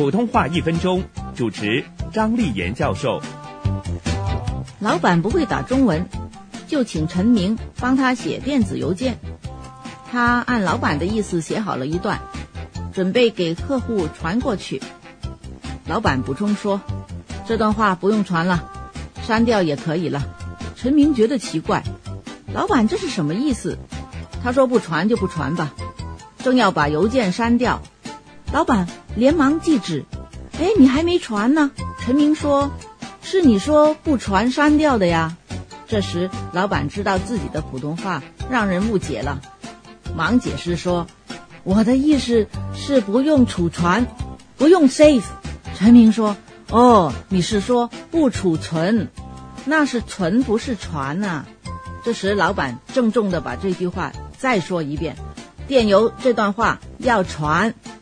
普通话一分钟，主持张丽妍教授。老板不会打中文，就请陈明帮他写电子邮件。他按老板的意思写好了一段，准备给客户传过去。老板补充说：“这段话不用传了，删掉也可以了。”陈明觉得奇怪，老板这是什么意思？他说：“不传就不传吧。”正要把邮件删掉，老板连忙制止：“哎，你还没传呢。”陈明说：“是你说不传删掉的呀。”这时，老板知道自己的普通话让人误解了，忙解释说：“我的意思是不用储存，不用 save。”陈明说：“哦，你是说不储存？那是存，不是传呐。”这时，老板郑重地把这句话再说一遍。电邮这段话要传，